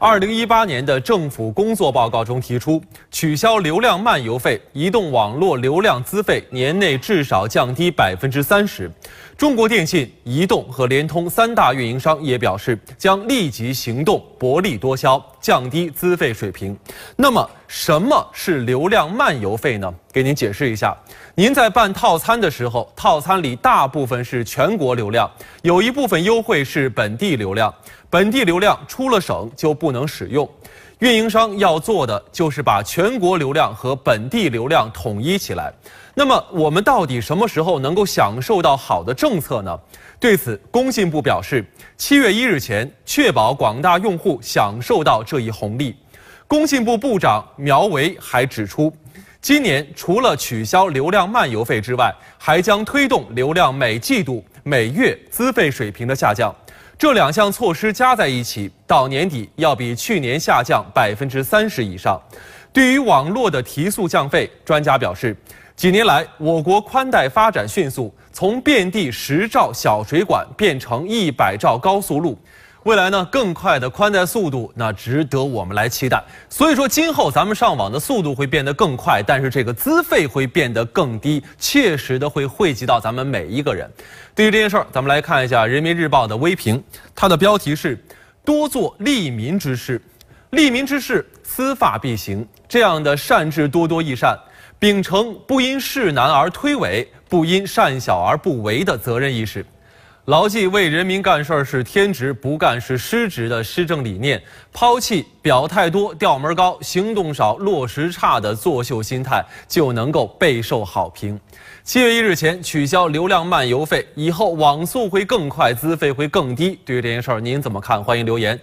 二零一八年的政府工作报告中提出，取消流量漫游费，移动网络流量资费年内至少降低百分之三十。中国电信、移动和联通三大运营商也表示，将立即行动，薄利多销，降低资费水平。那么，什么是流量漫游费呢？给您解释一下。您在办套餐的时候，套餐里大部分是全国流量，有一部分优惠是本地流量。本地流量出了省就不能使用，运营商要做的就是把全国流量和本地流量统一起来。那么我们到底什么时候能够享受到好的政策呢？对此，工信部表示，七月一日前确保广大用户享受到这一红利。工信部部长苗圩还指出，今年除了取消流量漫游费之外，还将推动流量每季度、每月资费水平的下降。这两项措施加在一起，到年底要比去年下降百分之三十以上。对于网络的提速降费，专家表示，几年来我国宽带发展迅速，从遍地十兆小水管变成一百兆高速路。未来呢，更快的宽带速度，那值得我们来期待。所以说，今后咱们上网的速度会变得更快，但是这个资费会变得更低，切实的会惠及到咱们每一个人。对于这件事儿，咱们来看一下《人民日报》的微评，它的标题是“多做利民之事，利民之事，司法必行”。这样的善治多多益善，秉承不因事难而推诿，不因善小而不为的责任意识。牢记为人民干事儿是天职，不干是失职的施政理念，抛弃表态多、调门高、行动少、落实差的作秀心态，就能够备受好评。七月一日前取消流量漫游费，以后网速会更快，资费会更低。对于这件事儿，您怎么看？欢迎留言。